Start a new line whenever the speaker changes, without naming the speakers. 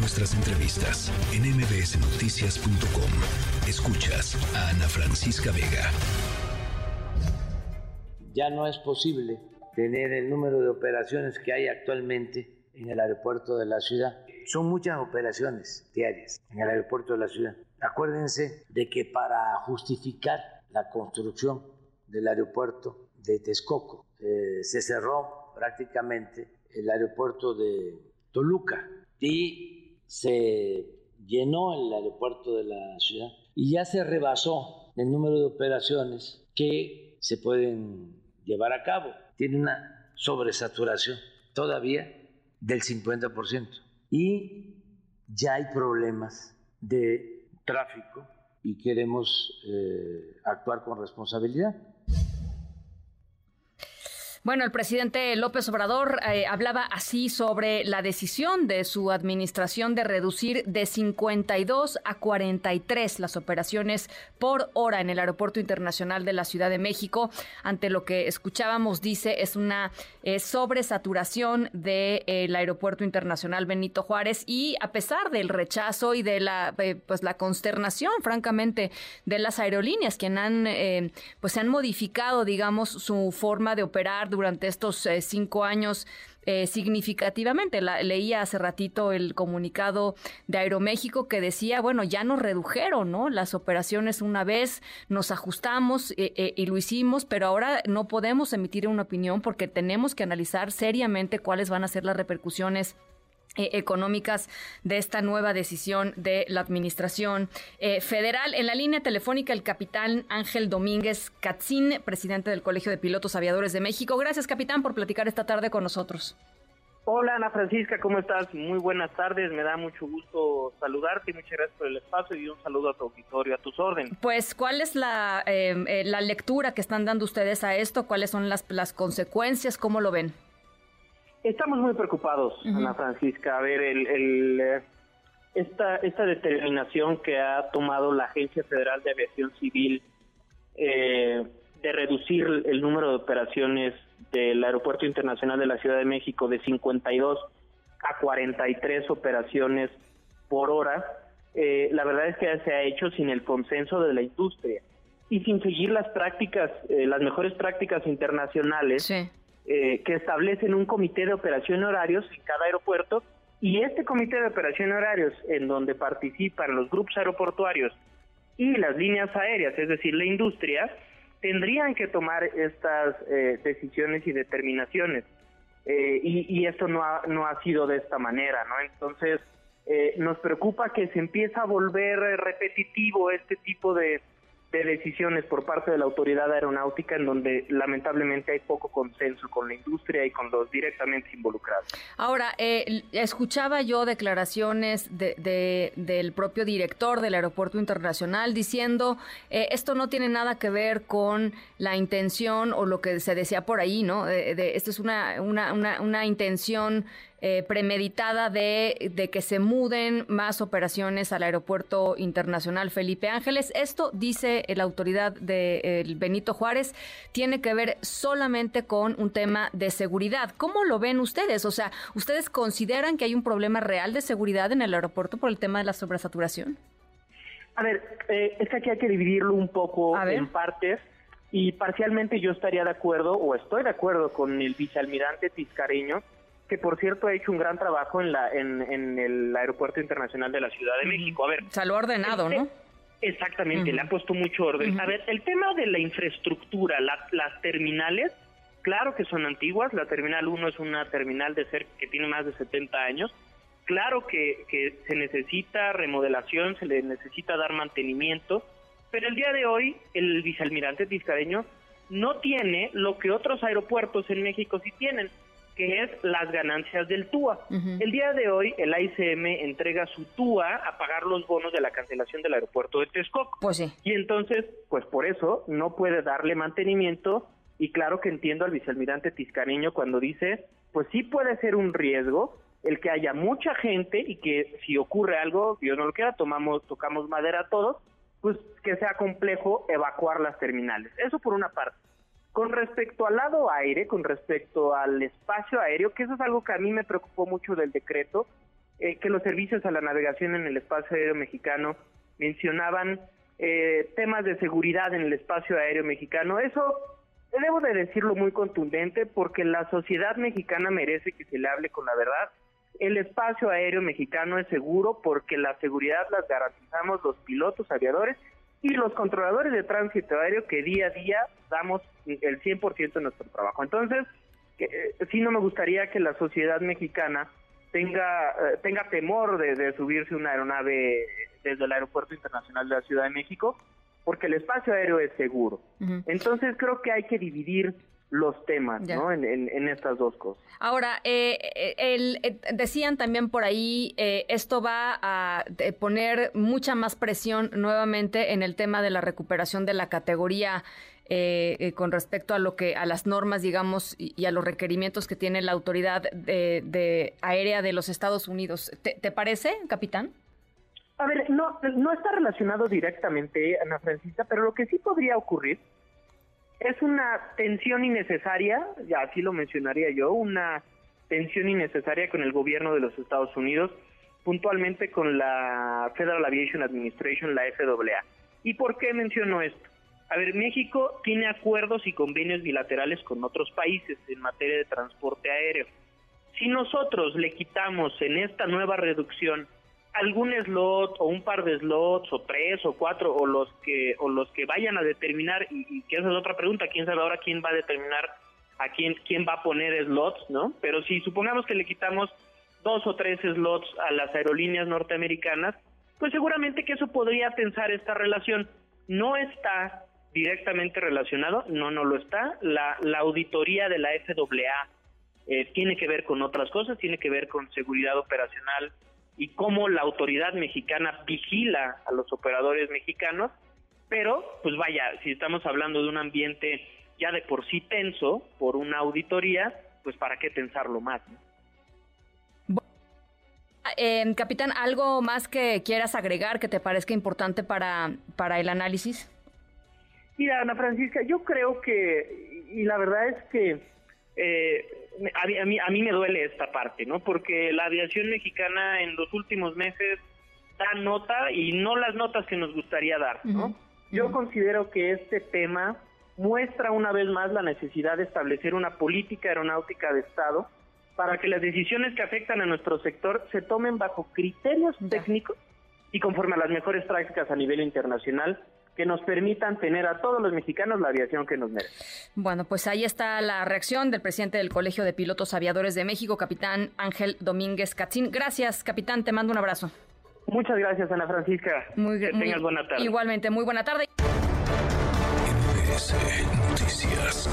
nuestras entrevistas en mbsnoticias.com. Escuchas a Ana Francisca Vega.
Ya no es posible tener el número de operaciones que hay actualmente en el aeropuerto de la ciudad. Son muchas operaciones diarias en el aeropuerto de la ciudad. Acuérdense de que para justificar la construcción del aeropuerto de Texcoco eh, se cerró prácticamente el aeropuerto de Toluca y se llenó el aeropuerto de la ciudad y ya se rebasó el número de operaciones que se pueden llevar a cabo. Tiene una sobresaturación todavía del 50%. Y ya hay problemas de tráfico y queremos eh, actuar con responsabilidad.
Bueno, el presidente López Obrador eh, hablaba así sobre la decisión de su administración de reducir de 52 a 43 las operaciones por hora en el Aeropuerto Internacional de la Ciudad de México. Ante lo que escuchábamos, dice, es una eh, sobresaturación del de, Aeropuerto Internacional Benito Juárez y a pesar del rechazo y de la, eh, pues, la consternación, francamente, de las aerolíneas, quien han, pues, han modificado, digamos, su forma de operar durante estos eh, cinco años eh, significativamente. leía hace ratito el comunicado de Aeroméxico que decía, bueno, ya nos redujeron, ¿no? Las operaciones una vez, nos ajustamos eh, y lo hicimos, pero ahora no podemos emitir una opinión porque tenemos que analizar seriamente cuáles van a ser las repercusiones eh, económicas de esta nueva decisión de la Administración eh, Federal. En la línea telefónica, el capitán Ángel Domínguez Catzín, presidente del Colegio de Pilotos Aviadores de México. Gracias, capitán, por platicar esta tarde con nosotros.
Hola, Ana Francisca, ¿cómo estás? Muy buenas tardes, me da mucho gusto saludarte y muchas gracias por el espacio y un saludo a tu auditorio, a tus órdenes.
Pues, ¿cuál es la, eh, la lectura que están dando ustedes a esto? ¿Cuáles son las, las consecuencias? ¿Cómo lo ven?
Estamos muy preocupados, Ana Francisca. A ver, el, eh, esta, esta determinación que ha tomado la Agencia Federal de Aviación Civil eh, de reducir el número de operaciones del Aeropuerto Internacional de la Ciudad de México de 52 a 43 operaciones por hora, eh, la verdad es que se ha hecho sin el consenso de la industria y sin seguir las prácticas, las mejores prácticas internacionales sí. Eh, que establecen un comité de operación horarios en cada aeropuerto y este comité de operación horarios en donde participan los grupos aeroportuarios y las líneas aéreas, es decir, la industria, tendrían que tomar estas eh, decisiones y determinaciones. Eh, y, esto no ha, no ha sido de esta manera, ¿no? Entonces, nos preocupa que se empieza a volver repetitivo este tipo de, de decisiones por parte de la autoridad aeronáutica en donde lamentablemente hay poco consenso con la industria y con los directamente involucrados.
Ahora, eh, escuchaba yo declaraciones de, del propio director del Aeropuerto Internacional diciendo eh, esto no tiene nada que ver con la intención o lo que se decía por ahí, ¿no? De, esto es una, una, una intención eh, premeditada de, de, que se muden más operaciones al Aeropuerto Internacional Felipe Ángeles. Esto, dice la autoridad de Benito Juárez, tiene que ver solamente con un tema de seguridad. ¿Cómo lo ven ustedes? O sea, ¿ustedes consideran que hay un problema real de seguridad en el aeropuerto por el tema de la sobresaturación?
A ver, eh, es que aquí hay que dividirlo un poco en partes y parcialmente yo estaría de acuerdo o estoy de acuerdo con el vicealmirante Tiscareño que por cierto ha hecho un gran trabajo en, la, en, el Aeropuerto Internacional de la Ciudad de México. A ver.
O lo ordenado, ¿no?
Exactamente, le ha puesto mucho orden. A ver, el tema de la infraestructura, las terminales, claro que son antiguas, la Terminal 1 es una terminal de ser que tiene más de 70 años, claro que, que se necesita remodelación, se le necesita dar mantenimiento, pero el día de hoy el vicealmirante Tiscareño no tiene lo que otros aeropuertos en México sí tienen, que es las ganancias del TUA. El día de hoy el AICM entrega su TUA a pagar los bonos de la cancelación del aeropuerto de Texcoco.
Pues sí.
Y entonces, pues por eso no puede darle mantenimiento y claro que entiendo al vicealmirante Tiscareño cuando dice, pues sí puede ser un riesgo el que haya mucha gente y que si ocurre algo, Dios no lo quiera, tomamos, tocamos madera todos, pues que sea complejo evacuar las terminales. Eso por una parte. Con respecto al lado aire, con respecto al espacio aéreo, que eso es algo que a mí me preocupó mucho del decreto, eh, que los servicios a la navegación en el espacio aéreo mexicano mencionaban eh, temas de seguridad en el espacio aéreo mexicano. Eso debo de decirlo muy contundente porque la sociedad mexicana merece que se le hable con la verdad. El espacio aéreo mexicano es seguro porque la seguridad la garantizamos los pilotos aviadores y los controladores de tránsito aéreo que día a día damos el 100% de nuestro trabajo. Entonces, eh, sí no me gustaría que la sociedad mexicana tenga eh, tenga temor de, subirse una aeronave desde el Aeropuerto Internacional de la Ciudad de México, porque el espacio aéreo es seguro. Entonces creo que hay que dividir los temas ¿no? en, estas dos cosas.
Ahora, eh, eh, el, eh, decían también por ahí, esto va a poner mucha más presión nuevamente en el tema de la recuperación de la categoría con respecto a lo que a las normas, digamos, y, a los requerimientos que tiene la autoridad de, aérea de los Estados Unidos. ¿Te, parece, capitán?
A ver, no, no está relacionado directamente, Ana Francisca, pero lo que sí podría ocurrir es una tensión innecesaria, ya así lo mencionaría yo, una tensión innecesaria con el gobierno de los Estados Unidos, puntualmente con la Federal Aviation Administration, la FAA. ¿Y por qué menciono esto? A ver, México tiene acuerdos y convenios bilaterales con otros países en materia de transporte aéreo. Si nosotros le quitamos en esta nueva reducción algún slot o un par de slots o tres o cuatro o los que o los que vayan a determinar y, que esa es otra pregunta quién sabe ahora quién va a determinar a quién quién va a poner slots no pero si supongamos que le quitamos dos o tres slots a las aerolíneas norteamericanas pues seguramente que eso podría tensar esta relación no está directamente relacionado no no lo está la la auditoría de la FAA eh, tiene que ver con otras cosas tiene que ver con seguridad operacional y cómo la autoridad mexicana vigila a los operadores mexicanos, pero pues vaya, si estamos hablando de un ambiente ya de por sí tenso por una auditoría, pues para qué tensarlo más.
Eh, capitán, ¿algo más que quieras agregar que te parezca importante para el análisis?
Mira, Ana Francisca, yo creo que, y la verdad es que eh, a, mí, a mí me duele esta parte, ¿no? Porque la aviación mexicana en los últimos meses da nota y no las notas que nos gustaría dar, ¿no? Yo considero que este tema muestra una vez más la necesidad de establecer una política aeronáutica de Estado para que las decisiones que afectan a nuestro sector se tomen bajo criterios técnicos y conforme a las mejores prácticas a nivel internacional que nos permitan tener a todos los mexicanos la aviación que nos merece.
Bueno, pues ahí está la reacción del presidente del Colegio de Pilotos Aviadores de México, capitán Ángel Domínguez Catzín. Gracias, capitán, te mando un abrazo.
Muchas gracias, Ana Francisca.
Muy, que tengas buena tarde. Igualmente, muy buena tarde.
Noticias.